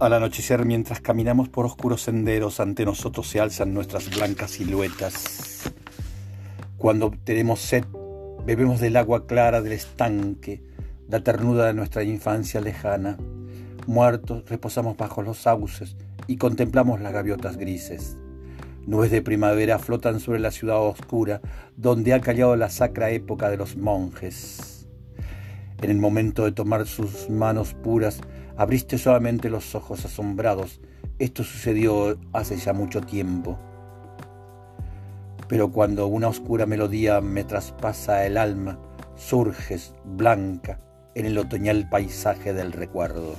Al anochecer, mientras caminamos por oscuros senderos, ante nosotros se alzan nuestras blancas siluetas. Cuando tenemos sed, bebemos del agua clara del estanque, la ternura de nuestra infancia lejana. Muertos, reposamos bajo los sauces y contemplamos las gaviotas grises. Nubes de primavera flotan sobre la ciudad oscura, donde ha callado la sacra época de los monjes. En el momento de tomar sus manos puras, Abriste solamente los ojos asombrados. Esto sucedió hace ya mucho tiempo. Pero cuando una oscura melodía me traspasa el alma, surges blanca en el otoñal paisaje del recuerdo.